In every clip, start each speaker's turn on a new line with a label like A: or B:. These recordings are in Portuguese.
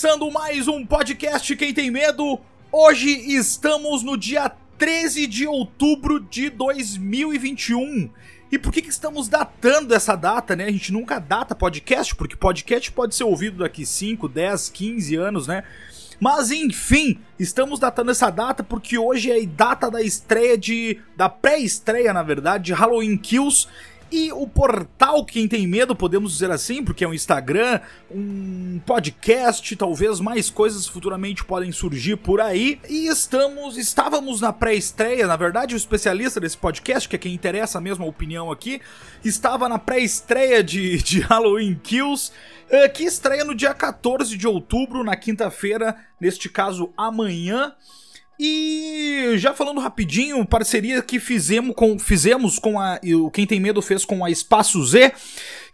A: começando mais um podcast Quem Tem Medo. Hoje estamos no dia 13 de outubro de 2021. E por que, que estamos datando essa data, né? A gente nunca data podcast, porque podcast pode ser ouvido daqui 5, 10, 15 anos, né? Mas enfim, estamos datando essa data porque hoje é a data da estreia de. da pré-estreia, na verdade, de Halloween Kills. E o portal Quem Tem Medo, podemos dizer assim, porque é um Instagram, um podcast, talvez mais coisas futuramente podem surgir por aí. E estamos, estávamos na pré-estreia, na verdade, o especialista desse podcast, que é quem interessa mesmo a opinião aqui, estava na pré-estreia de, de Halloween Kills. Eh, que estreia no dia 14 de outubro, na quinta-feira, neste caso amanhã. E já falando rapidinho, parceria que fizemos com, fizemos com a. O Quem Tem Medo fez com a Espaço Z,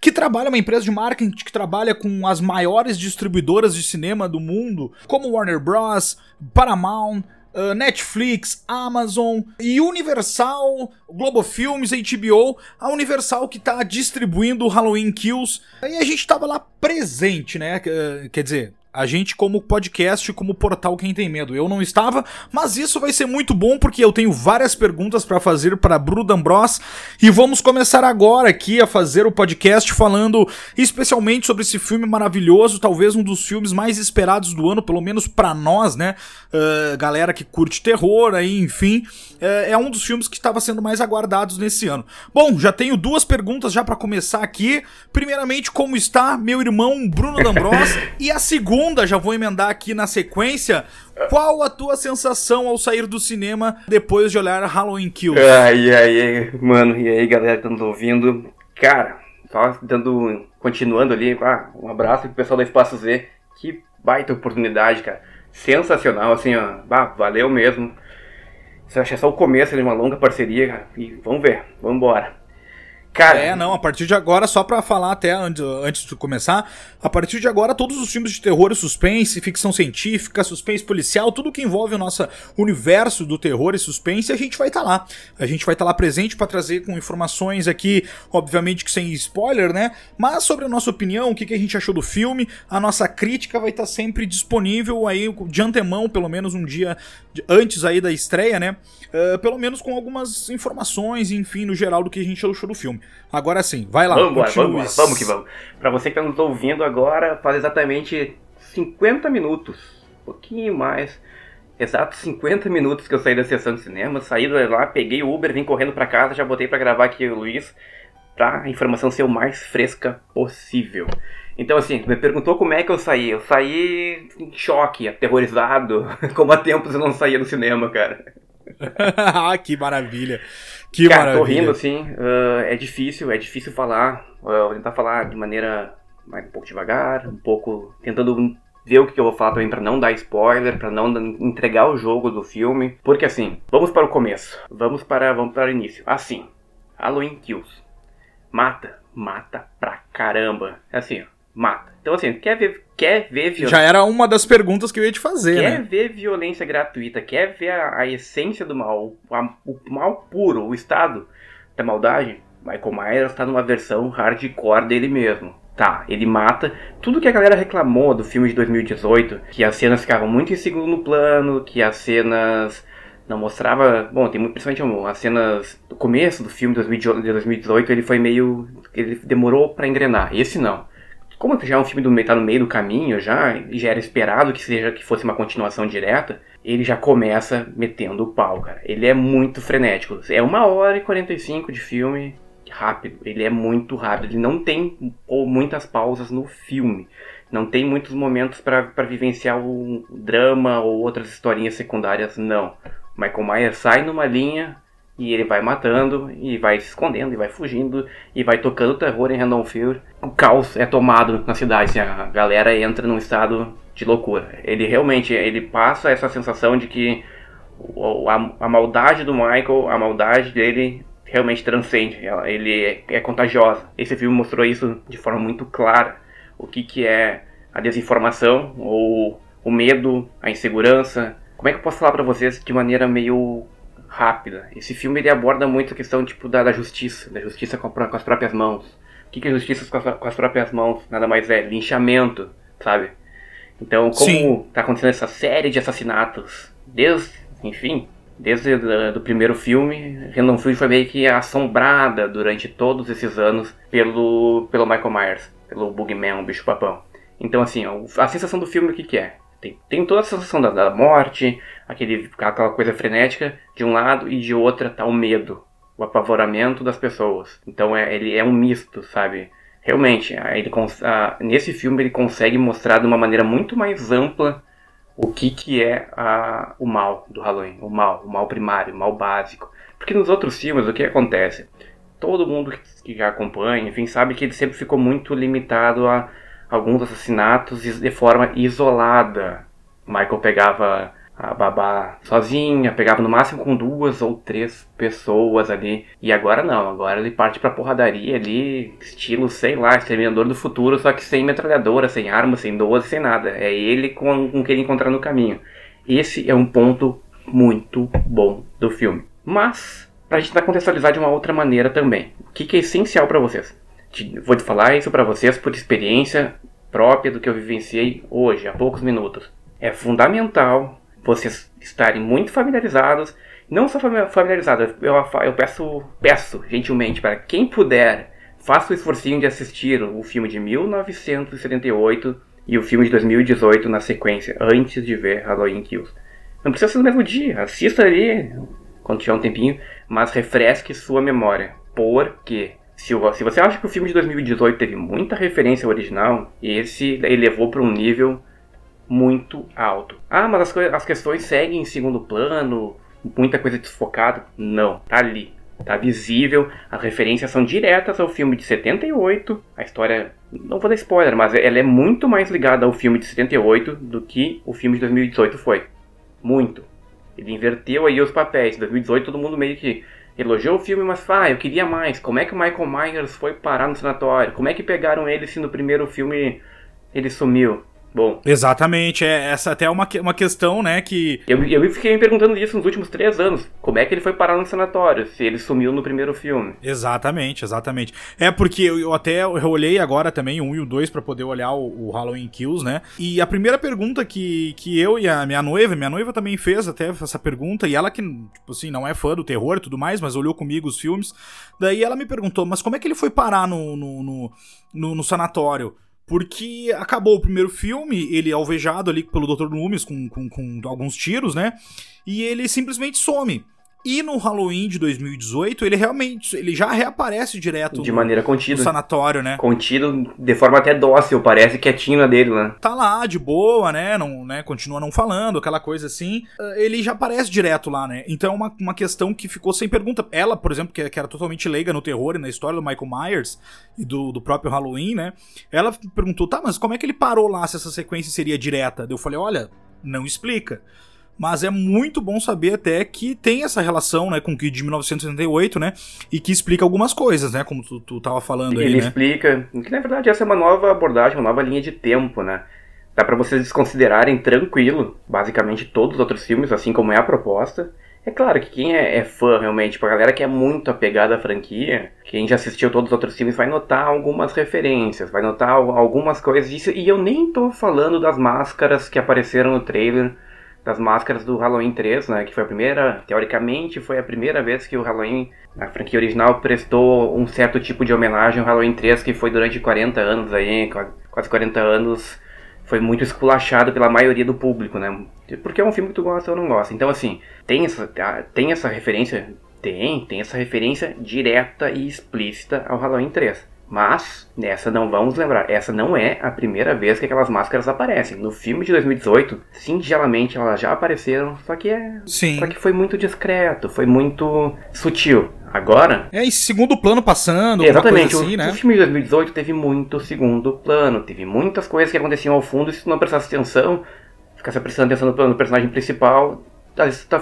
A: que trabalha, uma empresa de marketing que trabalha com as maiores distribuidoras de cinema do mundo, como Warner Bros., Paramount. Uh, Netflix, Amazon e Universal, Globo Filmes, HBO, a Universal que tá distribuindo Halloween Kills. E a gente tava lá presente, né? Quer dizer, a gente como podcast, como portal Quem Tem Medo. Eu não estava, mas isso vai ser muito bom porque eu tenho várias perguntas para fazer para Bruno D'Ambros e vamos começar agora aqui a fazer o podcast falando especialmente sobre esse filme maravilhoso, talvez um dos filmes mais esperados do ano, pelo menos para nós, né? Uh, galera que curte terror, aí, enfim, uh, é um dos filmes que estava sendo mais aguardados nesse ano. Bom, já tenho duas perguntas já para começar aqui. Primeiramente, como está meu irmão Bruno D'Ambros? e a segunda segunda, já vou emendar aqui na sequência. Qual a tua sensação ao sair do cinema depois de olhar Halloween Kills?
B: Ah, e aí, mano, e aí, galera que tá nos ouvindo? Cara, só dando. Continuando ali, ah, um abraço pro pessoal da Espaço Z. Que baita oportunidade, cara. Sensacional, assim, ó. Ah, valeu mesmo. Isso é só o começo de uma longa parceria, cara. E vamos ver, vamos embora.
A: Cara, é, não, a partir de agora, só pra falar até antes de começar, a partir de agora todos os filmes de terror e suspense, ficção científica, suspense policial, tudo que envolve o nosso universo do terror e suspense, a gente vai estar tá lá. A gente vai estar tá lá presente para trazer com informações aqui, obviamente que sem spoiler, né? Mas sobre a nossa opinião, o que, que a gente achou do filme, a nossa crítica vai estar tá sempre disponível aí de antemão, pelo menos um dia antes aí da estreia, né? Uh, pelo menos com algumas informações, enfim, no geral do que a gente achou do filme. Agora sim, vai lá.
B: Vamos embora, vamos vamos que vamos. Pra você que está nos ouvindo agora, faz exatamente 50 minutos, um pouquinho mais, exatos 50 minutos que eu saí da sessão de cinema, saí lá, peguei o Uber, vim correndo para casa, já botei para gravar aqui o Luiz, pra a informação ser o mais fresca possível. Então, assim, me perguntou como é que eu saí. Eu saí em choque, aterrorizado, como há tempos eu não saía do cinema, cara.
A: ah, que maravilha. Que
B: Cara,
A: maravilha.
B: tô rindo, assim. Uh, é difícil, é difícil falar. Uh, vou tentar falar de maneira um pouco devagar, um pouco tentando ver o que eu vou falar também para não dar spoiler, para não entregar o jogo do filme. Porque assim, vamos para o começo. Vamos para, vamos para o início. Assim, Halloween Kills. Mata, mata pra caramba. É assim, ó mata. Então, assim, quer ver, quer ver
A: violência. Já era uma das perguntas que eu ia te fazer,
B: quer
A: né?
B: ver violência gratuita, quer ver a, a essência do mal, a, o mal puro, o estado da maldade. Michael Myers está numa versão hardcore dele mesmo. Tá, ele mata. Tudo que a galera reclamou do filme de 2018, que as cenas ficavam muito em segundo plano, que as cenas não mostrava. Bom, tem muito, principalmente as cenas do começo do filme de 2018, ele foi meio. ele demorou para engrenar. Esse não como já é um filme do tá no meio do caminho já, já era esperado que seja que fosse uma continuação direta, ele já começa metendo o pau, cara. Ele é muito frenético. É uma hora e 45 de filme rápido. Ele é muito rápido. Ele não tem muitas pausas no filme. Não tem muitos momentos para vivenciar o drama ou outras historinhas secundárias, não. Michael Myers sai numa linha, e ele vai matando, e vai se escondendo, e vai fugindo, e vai tocando terror em Random Field. O caos é tomado na cidade, assim, a galera entra num estado de loucura. Ele realmente, ele passa essa sensação de que a, a maldade do Michael, a maldade dele realmente transcende, ele é, é, contagiosa. Esse filme mostrou isso de forma muito clara. O que, que é a desinformação, ou o medo, a insegurança. Como é que eu posso falar para vocês de maneira meio rápida. Esse filme ele aborda muito a questão tipo da, da justiça, da justiça com, com, as próprias mãos. O que, que é justiça com as, com as, próprias mãos? Nada mais é linchamento, sabe? Então, como Sim. tá acontecendo essa série de assassinatos, desde, enfim, desde o primeiro filme, Random Field foi meio que assombrada durante todos esses anos pelo, pelo Michael Myers, pelo Boogeyman, o bicho-papão. Então, assim, a sensação do filme o que, que é? Tem, tem toda a sensação da, da morte, aquele, aquela coisa frenética de um lado e de outra tá o medo, o apavoramento das pessoas. Então é, ele é um misto, sabe? Realmente, ele, a, nesse filme ele consegue mostrar de uma maneira muito mais ampla o que, que é a, o mal do Halloween, o mal, o mal primário, o mal básico. Porque nos outros filmes o que acontece? Todo mundo que já acompanha, enfim, sabe que ele sempre ficou muito limitado a alguns assassinatos de forma isolada. Michael pegava a babá sozinha, pegava no máximo com duas ou três pessoas ali. E agora não, agora ele parte pra porradaria ali, estilo, sei lá, Exterminador do Futuro, só que sem metralhadora, sem arma, sem 12, sem nada. É ele com, com quem ele encontrar no caminho. Esse é um ponto muito bom do filme. Mas, pra gente contextualizar de uma outra maneira também, o que, que é essencial para vocês? Vou te falar isso para vocês por experiência própria do que eu vivenciei hoje, há poucos minutos. É fundamental vocês estarem muito familiarizados. Não só familiarizados, eu, eu peço, peço gentilmente para quem puder, faça o esforcinho de assistir o filme de 1978 e o filme de 2018 na sequência, antes de ver Halloween Kills. Não precisa ser no mesmo dia, assista ali quando tiver um tempinho, mas refresque sua memória. Porque se, se você acha que o filme de 2018 teve muita referência ao original, esse elevou para um nível muito alto. Ah, mas as, as questões seguem em segundo plano, muita coisa desfocada. Não, tá ali. Tá visível, as referências são diretas ao filme de 78. A história, não vou dar spoiler, mas ela é muito mais ligada ao filme de 78 do que o filme de 2018 foi. Muito. Ele inverteu aí os papéis. Em 2018 todo mundo meio que elogiou o filme, mas ah, eu queria mais. Como é que o Michael Myers foi parar no sanatório? Como é que pegaram ele se no primeiro filme ele sumiu? Bom.
A: Exatamente, é, essa até é uma, uma questão, né, que...
B: Eu, eu fiquei me perguntando isso nos últimos três anos. Como é que ele foi parar no sanatório, se ele sumiu no primeiro filme?
A: Exatamente, exatamente. É porque eu, eu até eu olhei agora também o 1 e o 2 para poder olhar o, o, Halloween Kills, né, e a primeira pergunta que, que eu e a minha noiva, minha noiva também fez até essa pergunta, e ela que, tipo assim, não é fã do terror e tudo mais, mas olhou comigo os filmes, daí ela me perguntou, mas como é que ele foi parar no, no, no, no, no sanatório? Porque acabou o primeiro filme, ele é alvejado ali pelo Dr. Loomis com, com, com alguns tiros, né? E ele simplesmente some. E no Halloween de 2018, ele realmente, ele já reaparece direto
B: de no, maneira contida.
A: no sanatório, né?
B: Contido de forma até dócil, parece quietinho na dele, né?
A: Tá lá, de boa, né? Não, né? Continua não falando, aquela coisa assim. Ah, ele já aparece direto lá, né? Então é uma, uma questão que ficou sem pergunta. Ela, por exemplo, que, que era totalmente leiga no terror e na história do Michael Myers e do, do próprio Halloween, né? Ela perguntou, tá, mas como é que ele parou lá se essa sequência seria direta? Eu falei, olha, não explica. Mas é muito bom saber até que tem essa relação, né, com o Kid de 1978, né? E que explica algumas coisas, né? Como tu, tu tava falando
B: Ele
A: aí,
B: né? explica que, na verdade, essa é uma nova abordagem, uma nova linha de tempo, né? Dá para vocês desconsiderarem tranquilo, basicamente, todos os outros filmes, assim como é a proposta. É claro que quem é, é, fã realmente, pra galera que é muito apegada à franquia, quem já assistiu todos os outros filmes vai notar algumas referências, vai notar algumas coisas disso. E eu nem tô falando das máscaras que apareceram no trailer das máscaras do Halloween 3, né? Que foi a primeira, teoricamente, foi a primeira vez que o Halloween, a franquia original, prestou um certo tipo de homenagem ao Halloween 3, que foi durante 40 anos aí, quase 40 anos, foi muito esculachado pela maioria do público, né? Porque é um filme que tu gosta ou não gosta. Então, assim, tem essa, tem essa referência? Tem, tem essa referência direta e explícita ao Halloween 3. Mas, nessa não vamos lembrar, essa não é a primeira vez que aquelas máscaras aparecem. No filme de 2018, singelamente elas já apareceram, só que é.
A: Sim.
B: Só que foi muito discreto, foi muito sutil. Agora.
A: É, em segundo plano passando,
B: Exatamente.
A: Assim,
B: o,
A: né?
B: o filme de 2018 teve muito segundo plano, teve muitas coisas que aconteciam ao fundo, e se tu não prestasse atenção, ficasse prestando atenção no, no personagem principal,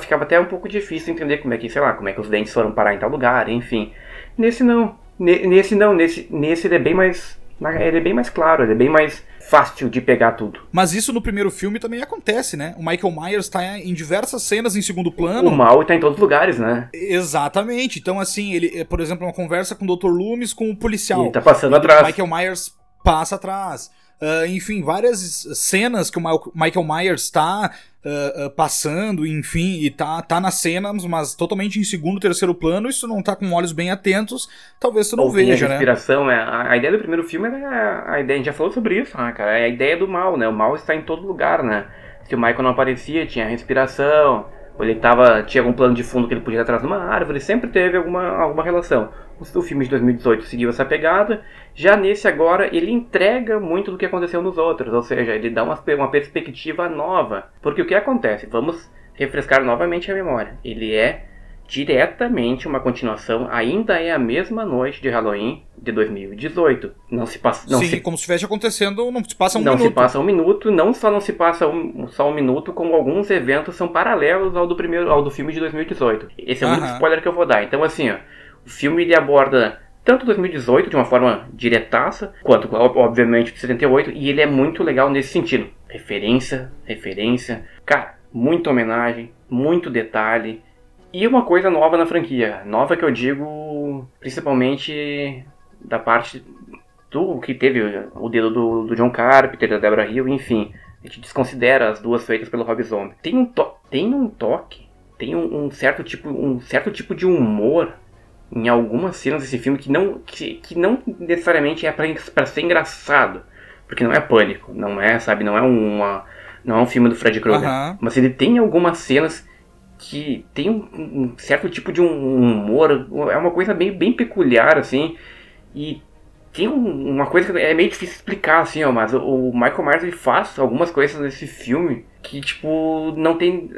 B: ficava até um pouco difícil entender como é que, sei lá, como é que os dentes foram parar em tal lugar, enfim. Nesse não. Nesse não, nesse, nesse ele é bem mais. Ele é bem mais claro, ele é bem mais fácil de pegar tudo.
A: Mas isso no primeiro filme também acontece, né? O Michael Myers tá em diversas cenas em segundo plano.
B: O mal tá em todos os lugares, né?
A: Exatamente. Então, assim, ele, por exemplo, uma conversa com o Dr. Loomis com o policial.
B: Ele tá passando atrás.
A: O Michael Myers passa atrás. Uh, enfim, várias cenas que o Michael Myers está uh, uh, passando, enfim, e tá, tá nas cenas, mas totalmente em segundo, terceiro plano, e se tu não tá com olhos bem atentos, talvez tu não
B: Ouvir
A: veja,
B: a
A: né?
B: inspiração, é, a, a, ideia do primeiro filme era a ideia, a gente já falou sobre isso, né, cara, é a ideia do mal, né? O mal está em todo lugar, né? Se o Michael não aparecia, tinha respiração, ou ele tava, tinha algum plano de fundo que ele podia ir atrás de uma árvore, sempre teve alguma, alguma relação. O, o filme de 2018 seguiu essa pegada, já nesse agora ele entrega muito do que aconteceu nos outros, ou seja, ele dá uma, uma perspectiva nova. Porque o que acontece? Vamos refrescar novamente a memória. Ele é diretamente uma continuação, ainda é a mesma noite de Halloween de 2018. Não se passa. Não
A: Sim,
B: se,
A: como se estivesse acontecendo, não se passa um
B: não
A: minuto.
B: se passa um minuto, não só não se passa um, só um minuto, como alguns eventos são paralelos ao do primeiro, ao do filme de 2018. Esse é o único spoiler que eu vou dar. Então assim, ó, o filme ele aborda tanto 2018 de uma forma diretaça, quanto ob- obviamente de 78, e ele é muito legal nesse sentido. Referência, referência, cara, muita homenagem, muito detalhe. E uma coisa nova na franquia. Nova que eu digo principalmente da parte do que teve o dedo do, do John Carpenter, da Deborah Hill, enfim. A gente desconsidera as duas feitas pelo Rob Zombie. Tem um, to tem um toque, tem um, um certo tipo, um certo tipo de humor em algumas cenas desse filme que não, que, que não necessariamente é para ser engraçado. Porque não é pânico, não é, sabe, não é uma. Não é um filme do Fred Krueger.
A: Aham.
B: Mas ele tem algumas cenas que tem um, um certo tipo de um humor, é uma coisa bem, bem peculiar, assim, e tem um- uma coisa que é meio difícil explicar, assim, ó, mas o, Michael Myers ele faz algumas coisas nesse filme que, tipo, não tem,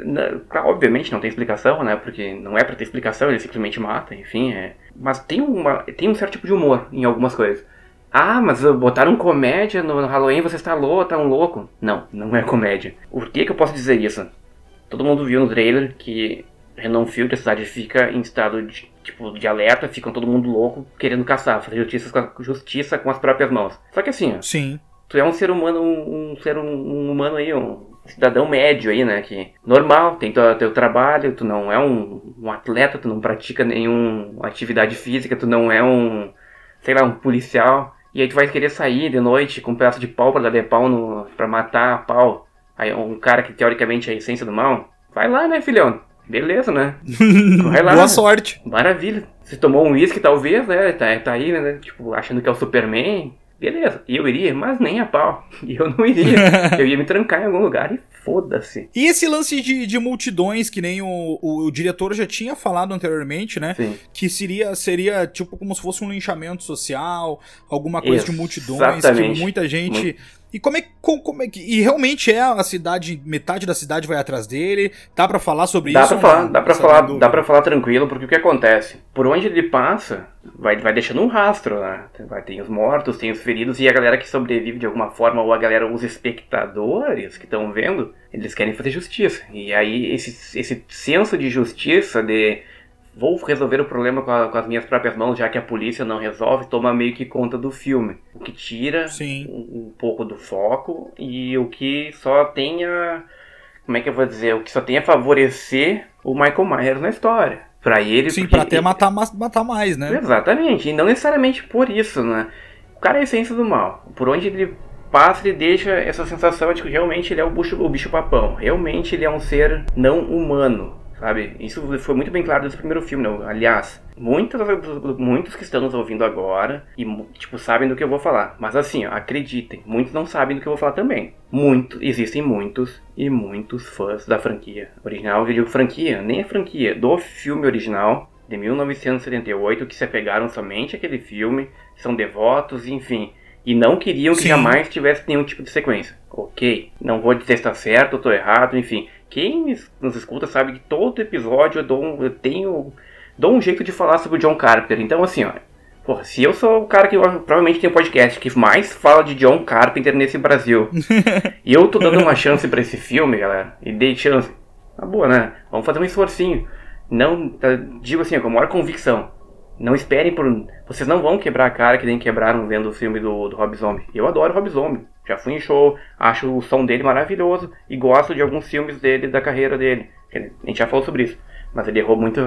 B: claro, obviamente não tem explicação, né, porque não é pra ter explicação, ele simplesmente mata, enfim, é, mas tem, uma, tem um certo tipo de humor em algumas coisas. Ah, mas botaram comédia no Halloween, você está louco, tá um louco. Não, não é comédia. Por que que eu posso dizer isso? Todo mundo viu no trailer que Renan Field, a cidade fica em estado de, tipo, de alerta, ficam todo mundo louco, querendo caçar, fazer justiça com, a- justiça com as próprias mãos. Só que assim, ó,
A: Sim.
B: tu é um ser humano, um, um ser um, um humano aí, um cidadão médio aí, né, que normal, tem teu, teu trabalho, tu não é um, um atleta, tu não pratica nenhuma atividade física, tu não é um, sei lá, um policial, e aí tu vai querer sair de noite com um pedaço de pau pra dar de pau no, pra matar a pau. Aí um cara que teoricamente é a essência do mal, vai lá, né, filhão? Beleza, né? Vai lá.
A: Boa sorte.
B: Maravilha. Você tomou um uísque, talvez, né? Tá, tá aí, né? Tipo, achando que é o Superman. Beleza. E eu iria, mas nem a pau. E eu não iria. eu ia me trancar em algum lugar e foda-se.
A: E esse lance de, de multidões, que nem o, o, o diretor já tinha falado anteriormente, né?
B: Sim.
A: Que seria, seria tipo como se fosse um linchamento social, alguma coisa de multidões, que
B: Exatamente.
A: muita gente. E como é, como, como é que. E realmente é a cidade, metade da cidade vai atrás dele. Dá pra falar sobre
B: Dá
A: isso?
B: pra falar, dá pra
A: Essa
B: falar,
A: dúvida.
B: dá pra falar tranquilo, porque o que acontece? Por onde ele passa, vai, vai deixando um rastro, né? Vai, tem os mortos, tem os feridos e a galera que sobrevive de alguma forma, ou a galera, os espectadores que estão vendo, eles querem fazer justiça. E aí esse, esse senso de justiça, de vou resolver o problema com, a- com as minhas próprias mãos, já que a polícia não resolve, toma meio que conta do filme. O que tira um, um pouco do foco e o que só tenha. Como é que eu vou dizer? O que só tem a favorecer o Michael Myers na história. Pra ele.
A: Sim, pra até matar, ma- matar mais, né?
B: Exatamente, e não necessariamente por isso, né? O cara é a essência do mal. Por onde ele passa, ele deixa essa sensação de que realmente ele é o bicho, o bicho papão. Realmente ele é um ser não humano, sabe? Isso foi muito bem claro desde o primeiro filme, né? Aliás, muitos, muitos que estão nos ouvindo agora e, tipo, sabem do que eu vou falar. Mas assim, ó, acreditem, muitos não sabem do que eu vou falar também. Muito, existem muitos e muitos fãs da franquia original. Eu digo franquia, nem a franquia, do filme original de 1978 que se apegaram somente àquele filme, são devotos, enfim, e não queriam que
A: Sim.
B: jamais tivesse nenhum tipo de sequência. Ok, não vou dizer se está certo ou estou errado, enfim. Quem nos escuta sabe que todo episódio eu, dou um, eu tenho dou um jeito de falar sobre o John Carpenter. Então, assim, ó, porra, se eu sou o cara que provavelmente tem um podcast que mais fala de John Carpenter nesse Brasil, e eu tô dando uma chance pra esse filme, galera, e dei chance, tá boa, né? Vamos fazer um esforcinho. Não, tá, digo assim, com a maior convicção. Não esperem por. Vocês não vão quebrar a cara que nem quebraram vendo o filme do, do Rob Zombie. Eu adoro Rob Zombie. Já fui em show, acho o som dele maravilhoso e gosto de alguns filmes dele, da carreira dele. A gente já falou sobre isso. Mas ele errou muito,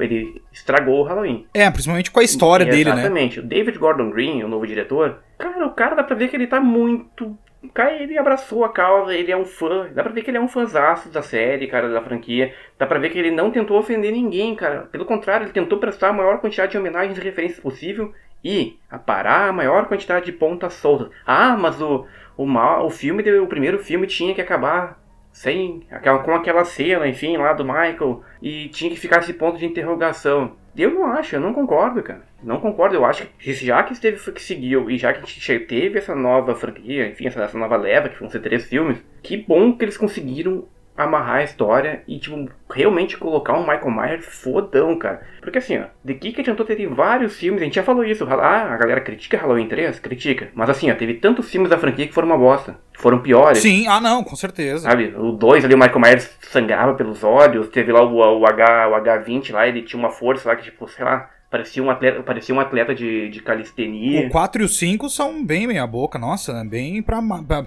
B: ele estragou o Halloween.
A: É, principalmente com a história
B: e,
A: dele,
B: exatamente.
A: né?
B: Exatamente. O David Gordon Green, o novo diretor, cara, o cara dá pra ver que ele tá muito cara, ele abraçou a causa, ele é um fã. Dá pra ver que ele é um fãzaço da série, cara, da franquia. Dá pra ver que ele não tentou ofender ninguém, cara. Pelo contrário, ele tentou prestar a maior quantidade de homenagens e referências possível e aparar a maior quantidade de pontas soltas. Ah, mas o, o, mal, o filme, o primeiro filme tinha que acabar sem aquela, com aquela cena, enfim, lá do Michael, e tinha que ficar esse ponto de interrogação. Eu não acho, eu não concordo, cara. Não concordo, eu acho que já que esteve que seguiu e já que a gente teve essa nova franquia, enfim, essa, essa nova leva, que vão ser três filmes, que bom que eles conseguiram amarrar a história e, tipo, realmente colocar um Michael Myers fodão, cara. Porque assim, ó, de que que adiantou ter vários filmes, a gente já falou isso, ah, a galera critica Halloween 3, critica, mas assim, ó, teve tantos filmes da franquia que foram uma bosta, foram piores.
A: Sim, ah não, com certeza.
B: Sabe, o 2 ali, o Michael Myers sangrava pelos olhos, teve lá o, o, H, o H20 lá, ele tinha uma força lá que, tipo, sei lá, Parecia um atleta, parecia um atleta de, de calistenia.
A: O 4 e o 5 são bem meia boca, nossa, né? bem pra, pra,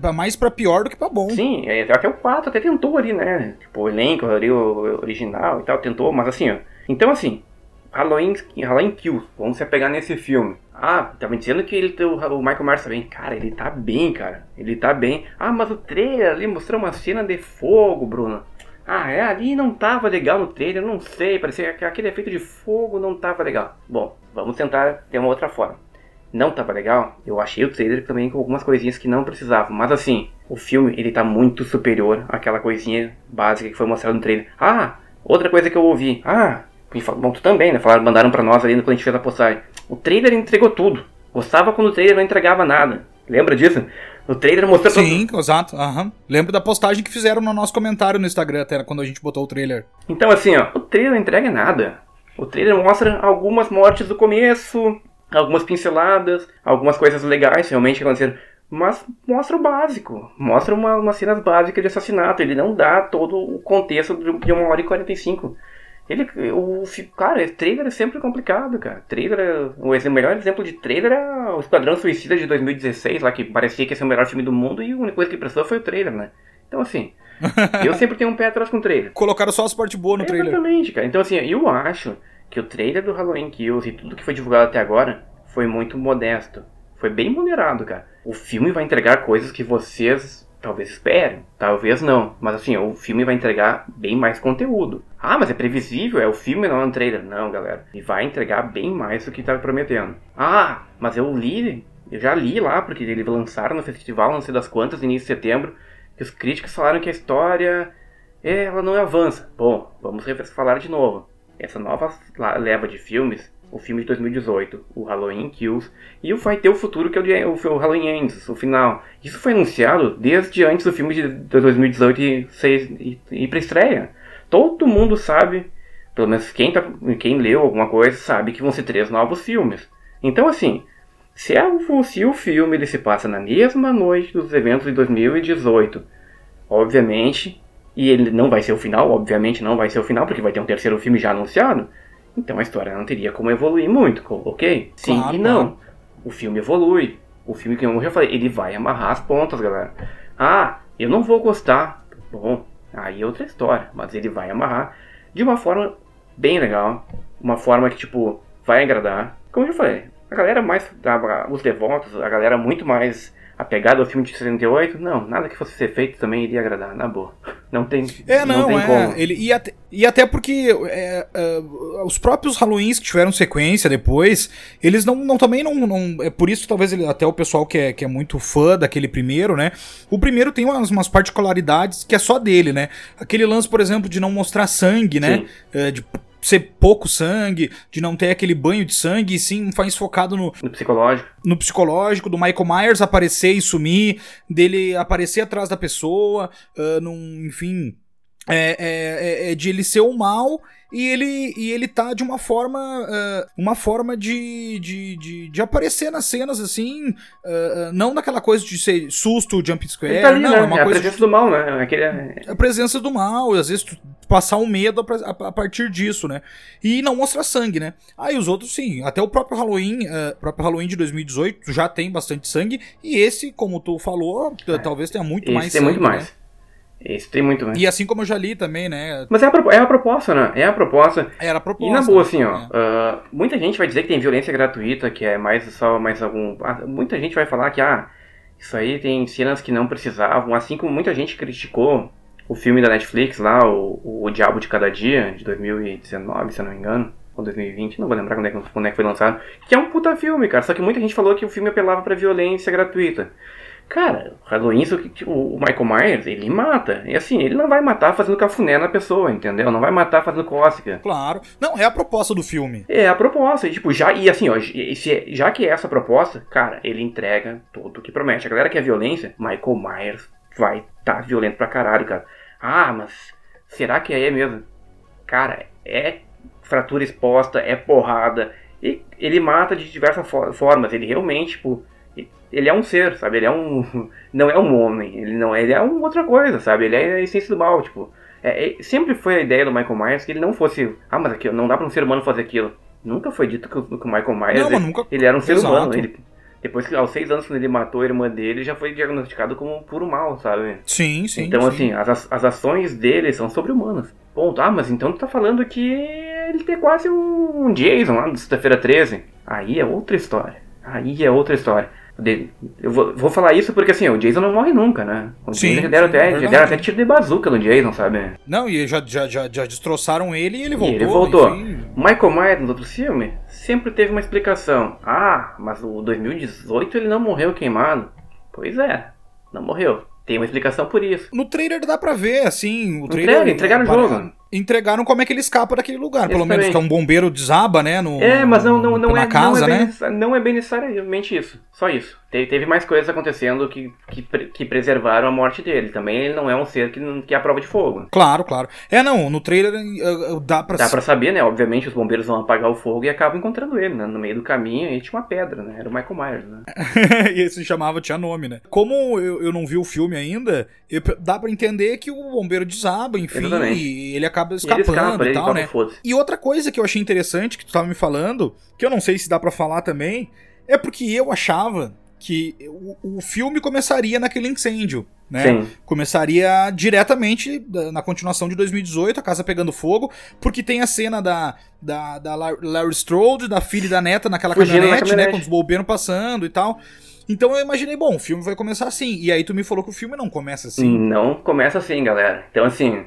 A: pra, mais pra pior do que pra bom.
B: Sim, é, até o 4 até tentou ali, né? Tipo, o elenco ali, o original e tal, tentou, mas assim, ó. Então assim, Halloween, Halloween Kills, vamos se pegar nesse filme. Ah, tava dizendo que ele, o Michael Myers tá bem. Cara, ele tá bem, cara. Ele tá bem. Ah, mas o trailer ali mostrou uma cena de fogo, Bruno. Ah, é, ali não tava legal no trailer, não sei, parecia que aquele efeito de fogo não tava legal. Bom, vamos tentar ter uma outra forma. Não tava legal, eu achei o trailer também com algumas coisinhas que não precisavam, mas assim, o filme ele tá muito superior àquela coisinha básica que foi mostrada no trailer. Ah, outra coisa que eu ouvi. Ah, bom, tu também, né? Falaram, mandaram pra nós ali quando a gente fez a postagem. O trailer entregou tudo. Gostava quando o trailer não entregava nada. Lembra disso? O trailer mostrou
A: Sim, todo... exato. Uhum. Lembro da postagem que fizeram no nosso comentário no Instagram, até quando a gente botou o trailer.
B: Então, assim, ó, o trailer não entrega nada. O trailer mostra algumas mortes do começo, algumas pinceladas, algumas coisas legais realmente aconteceram. Mas mostra o básico. Mostra uma, umas cenas básicas de assassinato. Ele não dá todo o contexto de uma hora e 45. Ele, o, cara, trailer é sempre complicado, cara. Trailer, o melhor exemplo de trailer é o Esquadrão Suicida de 2016, lá que parecia que ia ser o melhor filme do mundo e a única coisa que prestou foi o trailer, né? Então, assim, eu sempre tenho um pé atrás com o trailer.
A: Colocaram só as partes boas no
B: é,
A: trailer.
B: Exatamente, cara. Então, assim, eu acho que o trailer do Halloween Kills e tudo que foi divulgado até agora foi muito modesto. Foi bem moderado, cara. O filme vai entregar coisas que vocês Talvez esperem, talvez não. Mas assim, o filme vai entregar bem mais conteúdo. Ah, mas é previsível, é o filme, não é um trailer. Não, galera. E vai entregar bem mais do que estava prometendo. Ah, mas eu li, eu já li lá, porque eles lançaram no festival, não sei das quantas, início de setembro, que os críticos falaram que a história, ela não avança. Bom, vamos falar de novo. Essa nova leva de filmes o filme de 2018, o Halloween Kills, e o Vai Ter o Futuro, que é o, o Halloween Ends, o final. Isso foi anunciado desde antes do filme de 2018 ir, pra estreia. Todo mundo sabe, pelo menos quem, tá, quem leu alguma coisa, sabe que vão ser três novos filmes. Então, assim, se, é, se o filme ele se passa na mesma noite dos eventos de 2018, obviamente, e ele não vai ser o final, obviamente não vai ser o final, porque vai ter um terceiro filme já anunciado, então a história não teria como evoluir muito, ok? Sim claro, e não. Claro. O filme evolui. O filme, que eu já falei, ele vai amarrar as pontas, galera. Ah, eu não vou gostar. Bom, aí é outra história. Mas ele vai amarrar de uma forma bem legal. Uma forma que, tipo, vai agradar. Como eu já falei, a galera mais. Os devotos, a galera muito mais apegado ao filme de 78, não, nada que fosse ser feito também iria agradar, na boa. Não tem,
A: é, não,
B: não
A: tem é, como. Ele, e, até, e até porque é, é, os próprios Halloweens que tiveram sequência depois, eles não, não também não, não. É por isso talvez ele, até o pessoal que é, que é muito fã daquele primeiro, né? O primeiro tem umas, umas particularidades que é só dele, né? Aquele lance, por exemplo, de não mostrar sangue, né? É, de ser pouco sangue, de não ter aquele banho de sangue, e sim mais focado no,
B: no psicológico.
A: No psicológico, do Michael Myers aparecer e sumir, dele aparecer atrás da pessoa, uh, num, enfim. É, é, é, é de ele ser o mal e ele, e ele tá de uma forma uh, uma forma de, de, de, de, aparecer nas cenas assim uh, não naquela coisa de ser susto, jump scare tá ali, não,
B: né?
A: é uma
B: é
A: coisa
B: a presença de... do mal, né? Aquele...
A: A presença do mal, às vezes tu passar um medo a, a, a, partir disso, né? E não mostrar sangue, né? Aí os outros sim, até o próprio Halloween, uh, próprio Halloween de 2018 já tem bastante sangue e esse, como tu falou, é. talvez tenha muito
B: esse
A: mais
B: tem
A: sangue,
B: muito mais.
A: Né?
B: Esse tem muito, né?
A: E assim como eu já li também, né?
B: Mas é a, é a proposta, né? É a proposta.
A: Era a proposta.
B: E na boa, assim, ó.
A: É.
B: Uh, muita gente vai dizer que tem violência gratuita, que é mais só mais algum. Ah, muita gente vai falar que, ah, isso aí tem cenas que não precisavam. Assim como muita gente criticou o filme da Netflix lá, o, o Diabo de Cada Dia, de 2019, se eu não me engano. Ou 2020, não vou lembrar quando é, que, quando é que foi lançado. Que é um puta filme, cara. Só que muita gente falou que o filme apelava pra violência gratuita. Cara, o Halloween, o Michael Myers, ele mata. E assim, ele não vai matar fazendo cafuné na pessoa, entendeu? Não vai matar fazendo cócega.
A: Claro. Não, é a proposta do filme.
B: É a proposta. E, tipo, já, e assim, ó, já que é essa proposta, cara, ele entrega tudo o que promete. A galera que é violência, Michael Myers vai tá violento pra caralho, cara. Ah, mas será que é mesmo? Cara, é fratura exposta, é porrada. E ele mata de diversas formas. Ele realmente, tipo ele é um ser, sabe? Ele é um. Não é um homem. Ele não é. Ele é uma outra coisa, sabe? Ele é a essência do mal, tipo. É, é, sempre foi a ideia do Michael Myers que ele não fosse. Ah, mas aqui, não dá pra um ser humano fazer aquilo. Nunca foi dito que, que o Michael Myers.
A: Não,
B: ele,
A: nunca...
B: ele era um ser
A: Exato.
B: humano. Ele, depois que aos seis anos, quando ele matou a irmã dele, já foi diagnosticado como puro mal, sabe?
A: Sim, sim.
B: Então,
A: sim.
B: assim, as, as ações dele são sobre-humanas. Ponto. Ah, mas então tu tá falando que ele tem quase um Jason lá do Sexta-feira 13. Aí é outra história. Aí é outra história. Eu vou, vou, falar isso porque assim, o Jason não morre nunca, né? O
A: sim,
B: já deram,
A: sim,
B: até,
A: é
B: já deram até tiro de bazuca no Jason, sabe?
A: Não, e já, já, já, já destroçaram ele e ele voltou.
B: E ele voltou.
A: Enfim.
B: Michael Myers no outro filme sempre teve uma explicação. Ah, mas o 2018 ele não morreu queimado. Pois é, não morreu. Tem uma explicação por isso.
A: No trailer dá pra ver, assim. O
B: No
A: trailer.
B: trailer, entregaram o jogo.
A: Entregaram como é que ele escapa daquele lugar. Pelo menos que é um bombeiro desaba, né? No,
B: É, mas não, não, não, é,
A: casa,
B: não, é bem,
A: né?
B: não é bem necessariamente isso. Só isso. Teve, teve mais coisas acontecendo que, que, que preservaram a morte dele. Também ele não é um ser que, que é a prova de fogo.
A: Claro, claro. É, não, no trailer uh, uh, dá pra.
B: Dá pra saber, né? Obviamente os bombeiros vão apagar o fogo e acabam encontrando ele, né? No meio do caminho e tinha uma pedra, né? Era o Michael Myers, né?
A: e esse chamava, tinha nome, né? Como eu, eu não vi o filme ainda, eu- dá pra entender que o bombeiro desaba, enfim,
B: Exatamente.
A: e ele acaba
B: E
A: escapando
B: ele escapa,
A: e tal, né? E outra coisa que eu achei interessante, que tu tava me falando, que eu não sei se dá pra falar também, é porque eu achava que o, o filme começaria naquele incêndio, né?
B: Sim.
A: Começaria diretamente na continuação de 2018, a casa pegando fogo, porque tem a cena da, da, da Lar- Larry Strode, da filha e da neta naquela
B: Fugindo na
A: caminhonete, né?
B: caminhonete.
A: Com os bombeiros passando e tal. Então eu imaginei, bom, o filme vai começar assim. E aí tu me falou que o filme não começa assim.
B: Não começa assim, galera. Então, assim.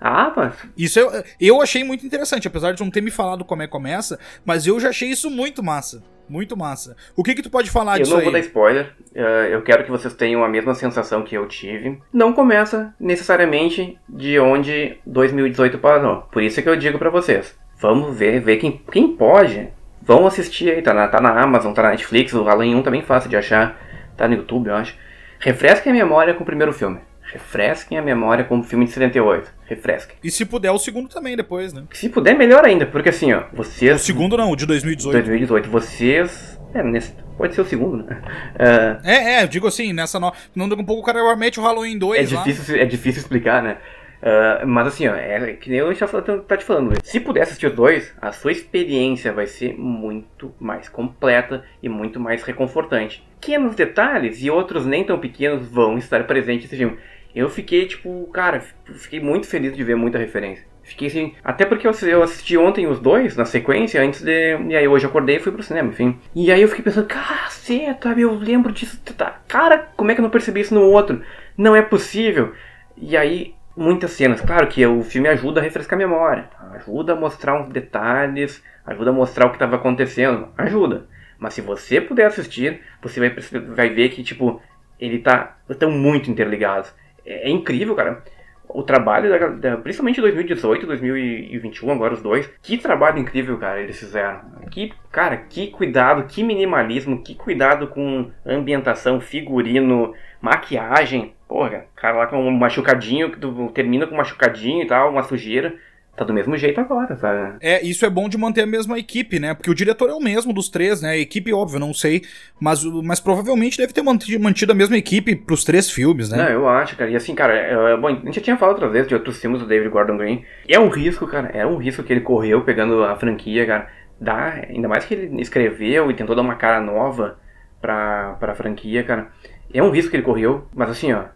B: Ah, mas.
A: Isso eu, eu achei muito interessante, apesar de não ter me falado como é que começa, mas eu já achei isso muito massa. Muito massa. O que que tu pode falar
B: eu
A: disso
B: não
A: aí?
B: vou dar spoiler. eh, eu quero que vocês tenham a mesma sensação que eu tive. Não começa necessariamente de onde 2018 parou. Por isso que eu digo pra vocês. Vamos ver, ver quem, quem pode. Vão assistir aí, tá na, tá na Amazon, tá na Netflix, o Halloween 1 também fácil de achar. Tá no YouTube, eu acho. Refresquem a memória com o primeiro filme. Refresquem a memória com o filme de 78. Refresquem.
A: E se puder, o segundo também depois, né?
B: Se puder, melhor ainda, porque assim, ó, vocês.
A: O segundo não, o de 2018.
B: 2018, vocês. É, nesse, pode ser o segundo, né? Ah,
A: É, é, eu digo assim, nessa no... não daqui a pouco o cara mete o Halloween 2
B: É
A: lá.
B: difícil, é difícil explicar, né? Ah, mas assim, ó, é que nem eu já tá te falando. Se puder assistir os dois, a sua experiência vai ser muito mais completa e muito mais reconfortante. Pequenos detalhes e outros nem tão pequenos vão estar presentes nesse filme. Eu fiquei, tipo, cara, fiquei muito feliz de ver muita referência. Fiquei assim, até porque eu assisti ontem os dois na sequência, antes de. E aí hoje acordei e fui pro cinema, enfim. E aí eu fiquei pensando, caceta, eu lembro disso. tá- Cara, como é que eu não percebi isso no outro? Não é possível. E aí, muitas cenas. Claro que o filme ajuda a refrescar a memória, ajuda a mostrar uns detalhes, ajuda a mostrar o que estava acontecendo, ajuda. Mas se você puder assistir, você vai, vai ver que, tipo, ele tá. Estão muito interligados. É, é incrível, cara. O trabalho, da, da- principalmente 2018, 2021, agora os dois. Que trabalho incrível, cara, eles fizeram. Que, cara, que cuidado, que minimalismo, que cuidado com ambientação, figurino, maquiagem. Porra, cara lá com um machucadinho, que tu termina com um machucadinho e tal, uma sujeira. Tá do mesmo jeito agora, sabe?
A: É, isso é bom de manter a mesma equipe, né? Porque o diretor é o mesmo dos três, né? A equipe, óbvio, não sei, mas, mas provavelmente deve ter mantido, a mesma equipe pros três filmes, né?
B: Não, eu acho, cara. E assim, cara, é, é, bom, a gente já tinha falado outras vezes de outros filmes do David Gordon Green. É um risco, cara. É um risco que ele correu pegando a franquia, cara. Dá, ainda mais que ele escreveu e tentou dar uma cara nova pra, pra franquia, cara. É um risco que ele correu, mas assim, ó.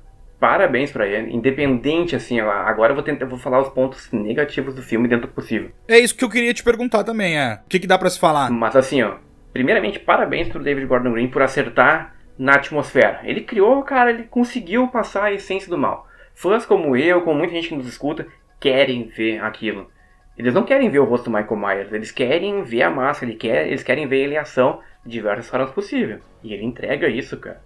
B: Parabéns para ele. Independente, assim, agora eu vou tentar vou falar os pontos negativos do filme dentro do possível.
A: É isso que eu queria te perguntar também, é. O que, que dá para se falar?
B: Mas assim, ó, primeiramente, parabéns pro David Gordon Green por acertar na atmosfera. Ele criou, cara, ele conseguiu passar a essência do mal. Fãs como eu, como muita gente que nos escuta, querem ver aquilo. Eles não querem ver o rosto do Michael Myers, eles querem ver a máscara, eles querem, eles querem ver ele em ação de diversas formas possíveis. E ele entrega isso, cara.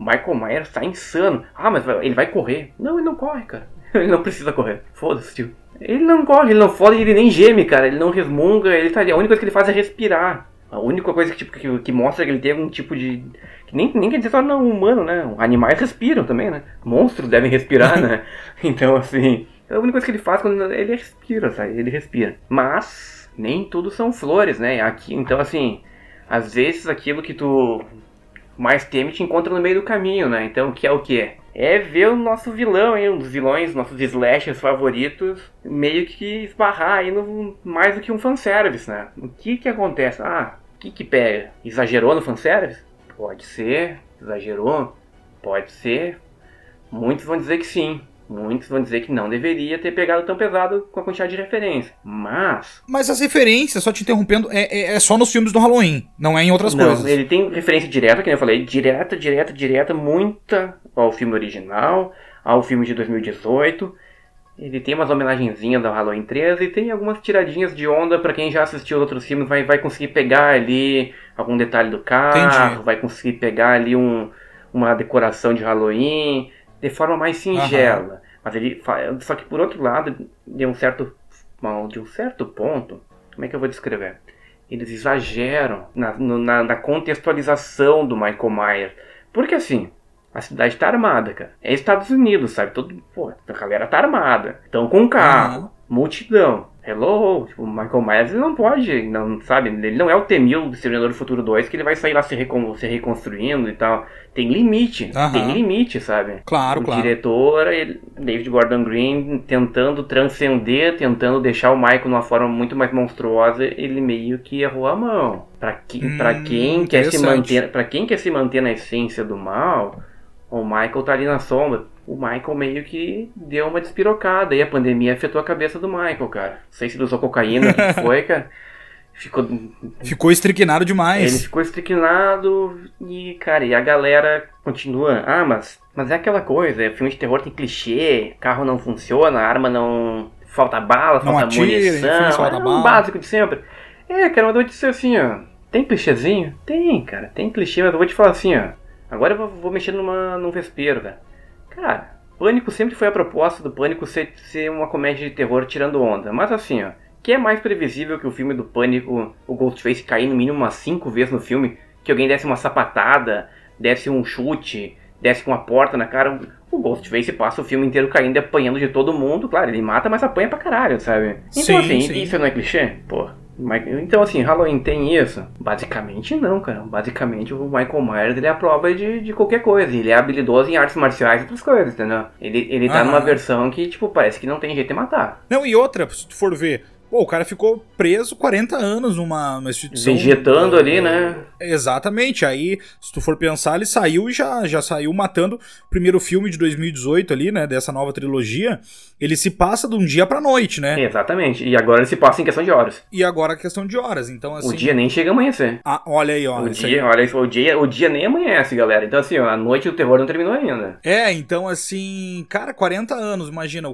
B: Michael Myers tá insano. Ah, mas ele vai correr. Não, ele não corre, cara. Ele não precisa correr. Foda-se, tio. Ele não corre, ele não foda, ele nem geme, cara. Ele não resmunga, ele tá ali. A única coisa que ele faz é respirar. A única coisa que, tipo, que, que mostra que ele tem algum tipo de. Que nem, nem quer dizer só não humano, né? Animais respiram também, né? Monstros devem respirar, né? Então, assim. É a única coisa que ele faz quando ele respira, sabe? Ele respira. Mas nem tudo são flores, né? Aqui, então assim, às vezes aquilo que tu teme te encontra no meio do caminho, né? Então, que é o que? É ver o nosso vilão aí, um dos vilões, nossos slashers favoritos, meio que esbarrar aí no mais do que um fanservice, né? O que que acontece? Ah, o que que pega? Exagerou no fanservice? Pode ser, exagerou, pode ser. Muitos vão dizer que sim. Muitos vão dizer que não deveria ter pegado tão pesado com a quantidade de referência. Mas.
A: Mas as referências, só te interrompendo, é, é, é só nos filmes do Halloween, não é em outras
B: não,
A: coisas.
B: Ele tem referência direta, que eu falei, direta, direta, direta, muita ao filme original, ao filme de 2018. Ele tem umas homenagenzinhas ao Halloween 13 e tem algumas tiradinhas de onda para quem já assistiu os outros filmes, vai, vai conseguir pegar ali algum detalhe do carro, Entendi. vai conseguir pegar ali um, uma decoração de Halloween de forma mais singela. Uhum. Mas ele só que por outro lado, de um certo de um certo ponto, como é que eu vou descrever? Eles exageram na, na, na contextualização do Michael Myers. Porque assim, a cidade tá armada, cara. É Estados Unidos, sabe? Todo, pô, a galera tá armada. Estão com carro, uhum. multidão. Hello, tipo, o Michael Myers ele não pode, não, sabe? Ele não é o T-1000 do Exterminador do Futuro 2 que ele vai sair lá se, recon, se reconstruindo e tal. Tem limite, tem limite, sabe?
A: Claro,
B: o
A: claro.
B: O diretor, ele, David Gordon Green, tentando transcender, tentando deixar o Michael numa forma muito mais monstruosa, ele meio que errou a mão. Pra, que, hum, pra quem quer se manter, para quem quer se manter na essência do mal, o Michael tá ali na sombra. O Michael meio que deu uma despirocada e a pandemia afetou a cabeça do Michael, cara. Não sei se ele usou cocaína, o que foi, cara. Ficou.
A: Ficou estriquinado demais.
B: Ele ficou estriquinado e, cara, e a galera continua. Ah, mas, mas é aquela coisa, é, filme de terror tem clichê, carro não funciona, arma não. Falta bala, não falta atira, munição. Enfim, falta é bala. básico de sempre. É, cara, mas eu vou dizer assim, ó. Tem clichêzinho? Tem, cara, tem clichê, mas eu vou te falar assim, ó. Agora eu vou, vou mexer numa, num vespeiro, velho. Cara, Pânico sempre foi a proposta do Pânico ser, ser uma comédia de terror tirando onda. Mas assim, ó. Que é mais previsível que o filme do Pânico, o Ghostface cair no mínimo umas 5 vezes no filme? Que alguém desse uma sapatada, desse um chute, desse com uma porta na cara. O Ghostface passa o filme inteiro caindo e apanhando de todo mundo. Claro, ele mata, mas apanha pra caralho, sabe? Então sim, assim, sim. isso não é clichê? Pô. Então, assim, Halloween tem isso? Basicamente não, cara. Basicamente o Michael Myers ele é a prova de, de qualquer coisa. Ele é habilidoso em artes marciais e outras coisas, entendeu? Ele, ele tá numa versão que, tipo, parece que não tem jeito de matar.
A: Não, e outra, se tu for ver, Pô, o cara ficou preso 40 anos numa, numa instituição.
B: Vegetando ali, né?
A: Exatamente. Aí, se tu for pensar, ele saiu e já, já saiu matando. O primeiro filme de 2018 ali, né? Dessa nova trilogia. Ele se passa de um dia pra noite, né?
B: Exatamente. E agora ele se passa em questão de horas.
A: E agora é questão de horas. Então, assim.
B: O dia nem chega a amanhecer.
A: Ah, olha aí, ó.
B: O dia, olha isso, o dia, o dia nem amanhece, galera. Então, assim, ó, a noite do terror não terminou ainda.
A: É, então, assim, cara, 40 anos, imagina.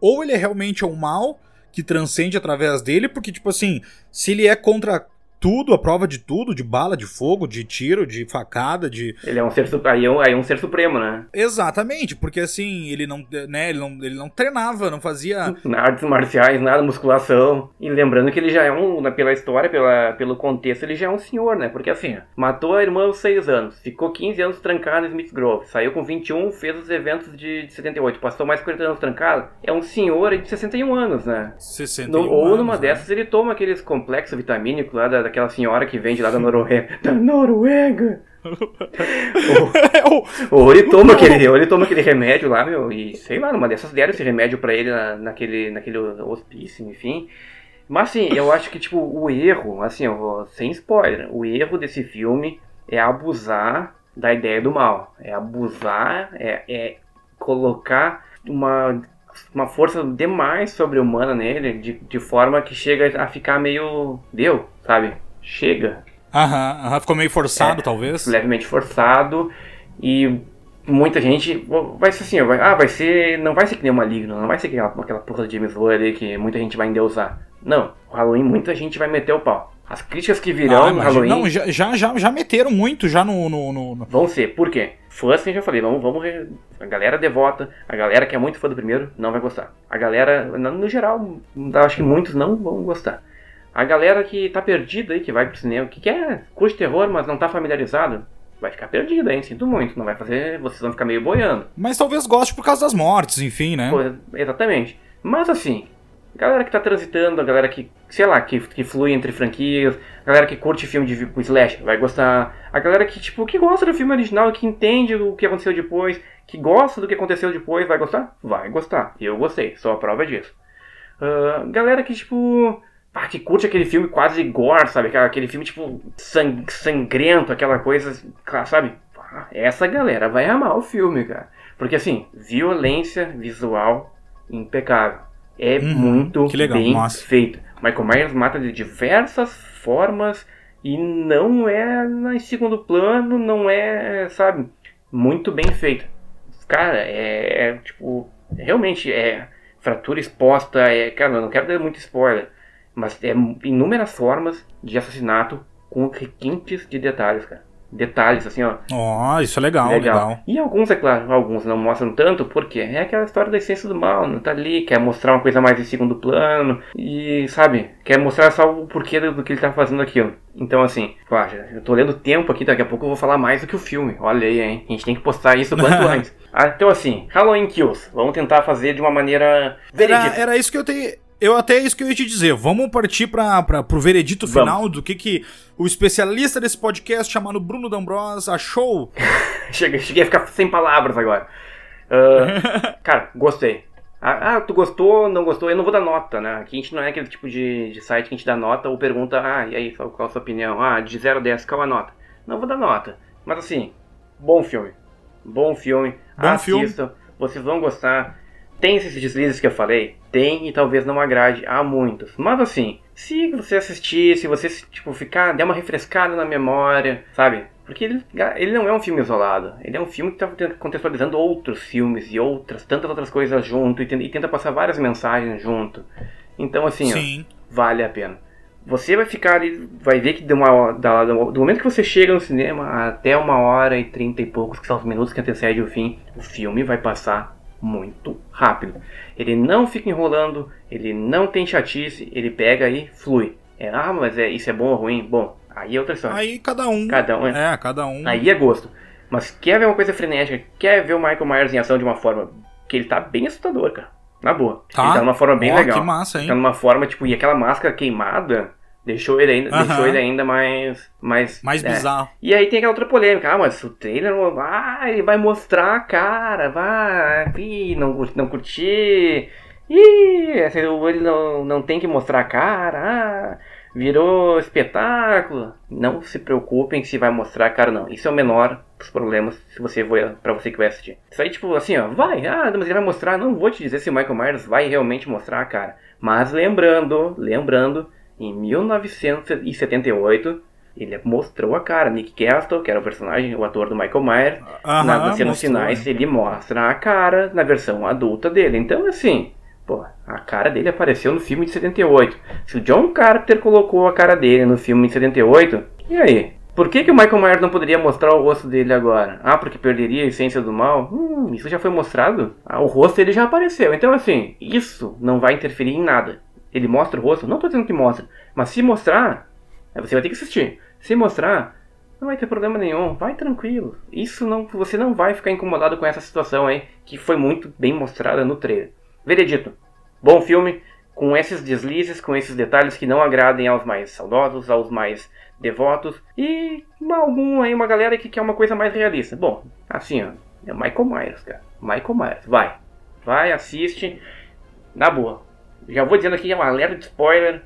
A: Ou ele é realmente um mal que transcende através dele, porque, tipo assim, se ele é contra tudo, a prova de tudo, de bala, de fogo, de tiro, de facada, de.
B: Ele é um ser aí é um, aí é um ser supremo, né?
A: Exatamente, porque assim, ele não, né, ele não, ele não treinava, não fazia.
B: Artes marciais, nada, musculação. E lembrando que ele já é um, pela história, pela, pelo contexto, ele já é um senhor, né? Porque assim, matou a irmã aos 6 anos, ficou 15 anos trancado em Smith Grove, saiu com 21, fez os eventos de, de 78, passou mais 40 anos trancado. É um senhor de 61 anos, né?
A: 61
B: no, Ou numa né? dessas ele toma aqueles complexos vitamínicos lá da, daquela senhora que vende lá da Noruega. Da Noruega! ou, ou, ele toma aquele, ou ele toma aquele remédio lá, meu, e sei lá, numa dessas deram esse remédio para ele na, naquele, naquele hospício, enfim. Mas assim, eu acho que tipo, o erro, assim, vou, sem spoiler, o erro desse filme é abusar da ideia do mal. É abusar, é, é colocar uma, uma força demais sobre-humana nele, de, de forma que chega a ficar meio. Deu, sabe? Chega.
A: Aham, aham, ficou meio forçado,
B: É,
A: talvez.
B: levemente forçado e muita gente vai ser assim, vai, ah, vai ser, não vai ser que nem o Maligno, não vai ser aquela, aquela porra de James Wan ali que muita gente vai endeusar. Não, o Halloween muita gente vai meter o pau. As críticas que virão
A: Ah,
B: no. Halloween
A: Não, já, já, já, meteram muito já no. no, no-
B: vão ser, por quê? Fãs que eu já falei, vamos, vamos ver. A galera devota, a galera que é muito fã do primeiro não vai gostar. A galera, no geral, acho que muitos não vão gostar. A galera que tá perdida aí, que vai pro cinema, que quer, curte terror, mas não tá familiarizado, vai ficar perdida, hein? Sinto muito. Não vai fazer. Vocês vão ficar meio boiando.
A: Mas talvez goste por causa das mortes, enfim, né?
B: Exatamente. Mas assim, galera que tá transitando, a galera que, sei lá, que, que flui entre franquias, a galera que curte filme de com slash, vai gostar. A galera que, tipo, que gosta do filme original, que entende o que aconteceu depois, que gosta do que aconteceu depois, vai gostar? Vai gostar. Eu gostei, sou a prova disso. Ah, galera que, tipo. Ah, que curte aquele filme quase gore, sabe? Aquele filme, tipo, sang- sangrento, aquela coisa, sabe? Essa galera vai amar o filme, cara. Porque, assim, violência visual impecável. É
A: Uhum,
B: muito
A: legal,
B: bem
A: nossa.
B: feito. Michael Myers mata de diversas formas e não é em segundo plano, não é, sabe? Muito bem feito. Cara, é, é, tipo, realmente é fratura exposta, é, cara, eu não quero dar muito spoiler, mas é inúmeras formas de assassinato com requintes de detalhes, cara. Detalhes, assim, ó.
A: Ó, isso é legal, legal.
B: E alguns, é claro, alguns não mostram tanto, porque é aquela história da essência do mal, não tá ali, quer mostrar uma coisa mais em segundo plano, e sabe, quer mostrar só o porquê do, que ele tá fazendo aquilo. Então, assim, claro, eu tô lendo tempo aqui, daqui a pouco eu vou falar mais do que o filme. Olha aí, hein? A gente tem que postar isso quanto antes. Ah, então, assim, Halloween Kills. Vamos tentar fazer de uma maneira
A: Era, era isso que eu tenho. Eu até é isso que eu ia te dizer. Vamos partir para pro veredito
B: Vamos.
A: final do que, que o especialista desse podcast chamado Bruno D'Ambros achou.
B: Cheguei, cheguei a ficar sem palavras agora. Ah, cara, gostei. Ah, ah, tu gostou, não gostou? Eu não vou dar nota, né? Aqui a gente não é aquele tipo de, de site que a gente dá nota ou pergunta, ah, e aí, qual, a sua opinião? Ah, de 0 a 10, qual a nota? Não vou dar nota. Mas assim, bom filme. Bom filme.
A: Bom
B: Assistam. Vocês vão gostar. Tem esses deslizes que eu falei? Tem e talvez não agrade a muitos. Mas assim, se você assistir, se você tipo, ficar, der uma refrescada na memória, sabe? Porque ele, ele não é um filme isolado. Ele é um filme que está contextualizando outros filmes e outras, tantas outras coisas junto e tenta, e tenta passar várias mensagens junto. Então assim, ó, vale a pena. Você vai ficar ali, vai ver que de uma, da- do do momento que você chega no cinema até uma hora e trinta e poucos, que são os minutos que antecedem o fim, o filme vai passar muito rápido. Ele não fica enrolando, ele não tem chatice, ele pega e flui. É, ah, mas é, isso é bom ou ruim? Bom, aí é outra história.
A: Aí cada um.
B: Cada um é.
A: É, cada um.
B: Aí é gosto. Mas quer ver uma coisa frenética, quer ver o Michael Myers em ação de uma forma que ele tá bem assustador, cara. Na boa.
A: Tá.
B: Ele tá numa forma bem
A: Ó,
B: legal.
A: que massa, hein?
B: Tá numa forma, tipo, e aquela máscara queimada deixou ele ainda, deixou ele ainda mais. Mais,
A: Mais
B: é.
A: bizarro.
B: E aí tem aquela outra polêmica. Ah, mas o trailer. Ah, ele vai mostrar a cara. Vai. Ih, não, não curti. Ih, esse- ele não, não tem que mostrar a cara. Ah, virou espetáculo. Não se preocupem se vai mostrar a cara, não. Isso é o menor dos problemas se você vai, pra você que vai assistir. Isso aí, tipo assim, ó, vai. Ah, mas ele vai mostrar. Não vou te dizer se o Michael Myers vai realmente mostrar a cara. Mas lembrando, lembrando, em 1978. Ele mostrou a cara. Nick Castle, que era o personagem, o ator do Michael Myers,
A: Aham,
B: na, nas cenas
A: mostrou.
B: finais ele mostra a cara na versão adulta dele. Então, assim, pô, a cara dele apareceu no filme de 78. Se o John Carpenter colocou a cara dele no filme de 78, e aí? Por que, que o Michael Myers não poderia mostrar o rosto dele agora? Ah, porque perderia a essência do mal? Hum, isso já foi mostrado? Ah, o rosto dele já apareceu. Então, assim, isso não vai interferir em nada. Ele mostra o rosto? Não tô dizendo que mostra. Mas se mostrar, você vai ter que assistir. Se mostrar, não vai ter problema nenhum, vai tranquilo. Isso não, você não vai ficar incomodado com essa situação aí, que foi muito bem mostrada no trailer. Veredito, bom filme, com esses deslizes, com esses detalhes que não agradem aos mais saudosos, aos mais devotos, e algum aí, uma galera que quer uma coisa mais realista. Bom, assim, ó, é Michael Myers, cara. Michael Myers, vai. Vai, assiste, na boa. Já vou dizendo aqui, é um alerta de spoiler.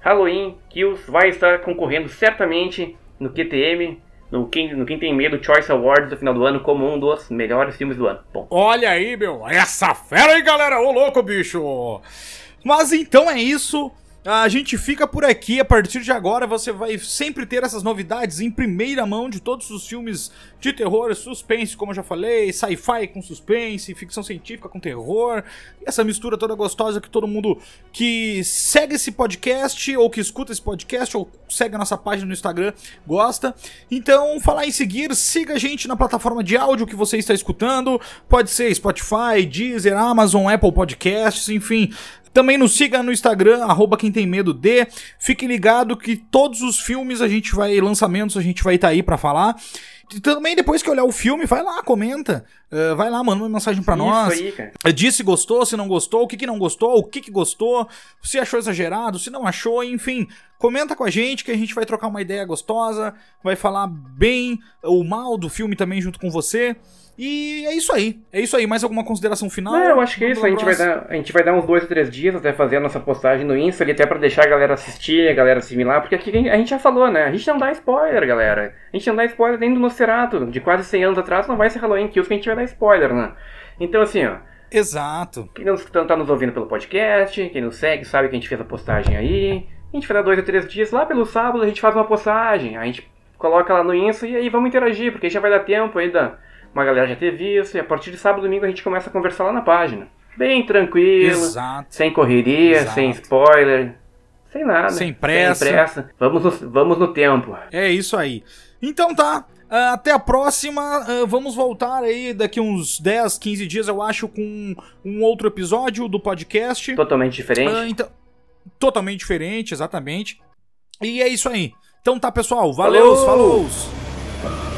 B: Halloween Kills vai estar concorrendo certamente no QTM no quem, no quem Tem Medo Choice Awards do final do ano como um dos melhores filmes do ano. Bom.
A: Olha aí, meu, essa fera aí, galera, ô louco, bicho! Mas então é isso. A gente fica por aqui. A partir de agora você vai sempre ter essas novidades em primeira mão de todos os filmes de terror, suspense, como eu já falei, sci-fi com suspense, ficção científica com terror. Essa mistura toda gostosa que todo mundo que segue esse podcast ou que escuta esse podcast ou segue a nossa página no Instagram gosta. Então, falar em seguir, siga a gente na plataforma de áudio que você está escutando. Pode ser Spotify, Deezer, Amazon, Apple Podcasts, enfim. Também nos siga no Instagram, arroba quem tem medo de. Fique ligado que todos os filmes a gente vai, lançamentos a gente vai estar tá aí para falar. E também depois que olhar o filme, vai lá, comenta. Uh, vai lá, manda uma mensagem para nós. Aí, cara. Diz se gostou, se não gostou, o que, que não gostou, o que, que gostou, se achou exagerado, se não achou, enfim. Comenta com a gente que a gente vai trocar uma ideia gostosa, vai falar bem ou mal do filme também junto com você. E é isso aí. É isso aí. Mais alguma consideração final?
B: Não, eu acho que é isso. A gente, vai dar, a gente vai dar uns dois ou três dias até fazer a nossa postagem no Insta, ali, até pra deixar a galera assistir, a galera assimilar, porque aqui a gente já falou, né? A gente não dá spoiler, galera. A gente não dá spoiler nem do Nosferatu. De quase 100 anos atrás não vai ser Halloween Kills que a gente vai dar spoiler, né? Então, assim, ó.
A: Exato.
B: Quem não tá nos ouvindo pelo podcast, quem nos segue, sabe que a gente fez a postagem aí. A gente vai dar dois ou três dias. Lá pelo sábado a gente faz uma postagem. A gente coloca lá no Insta e aí vamos interagir, porque já vai dar tempo ainda uma galera já ter visto, e a partir de sábado e domingo a gente começa a conversar lá na página. Bem tranquilo, Exato. sem correria, Exato. sem spoiler, sem nada.
A: Sem pressa.
B: Sem pressa. Vamos, no, vamos no tempo.
A: É isso aí. Então tá. Uh, até a próxima. Uh, vamos voltar aí daqui uns 10, 15 dias, eu acho, com um outro episódio do podcast.
B: Totalmente diferente.
A: Uh, então, totalmente diferente, exatamente. E é isso aí. Então tá, pessoal. Valeu, falou! falou.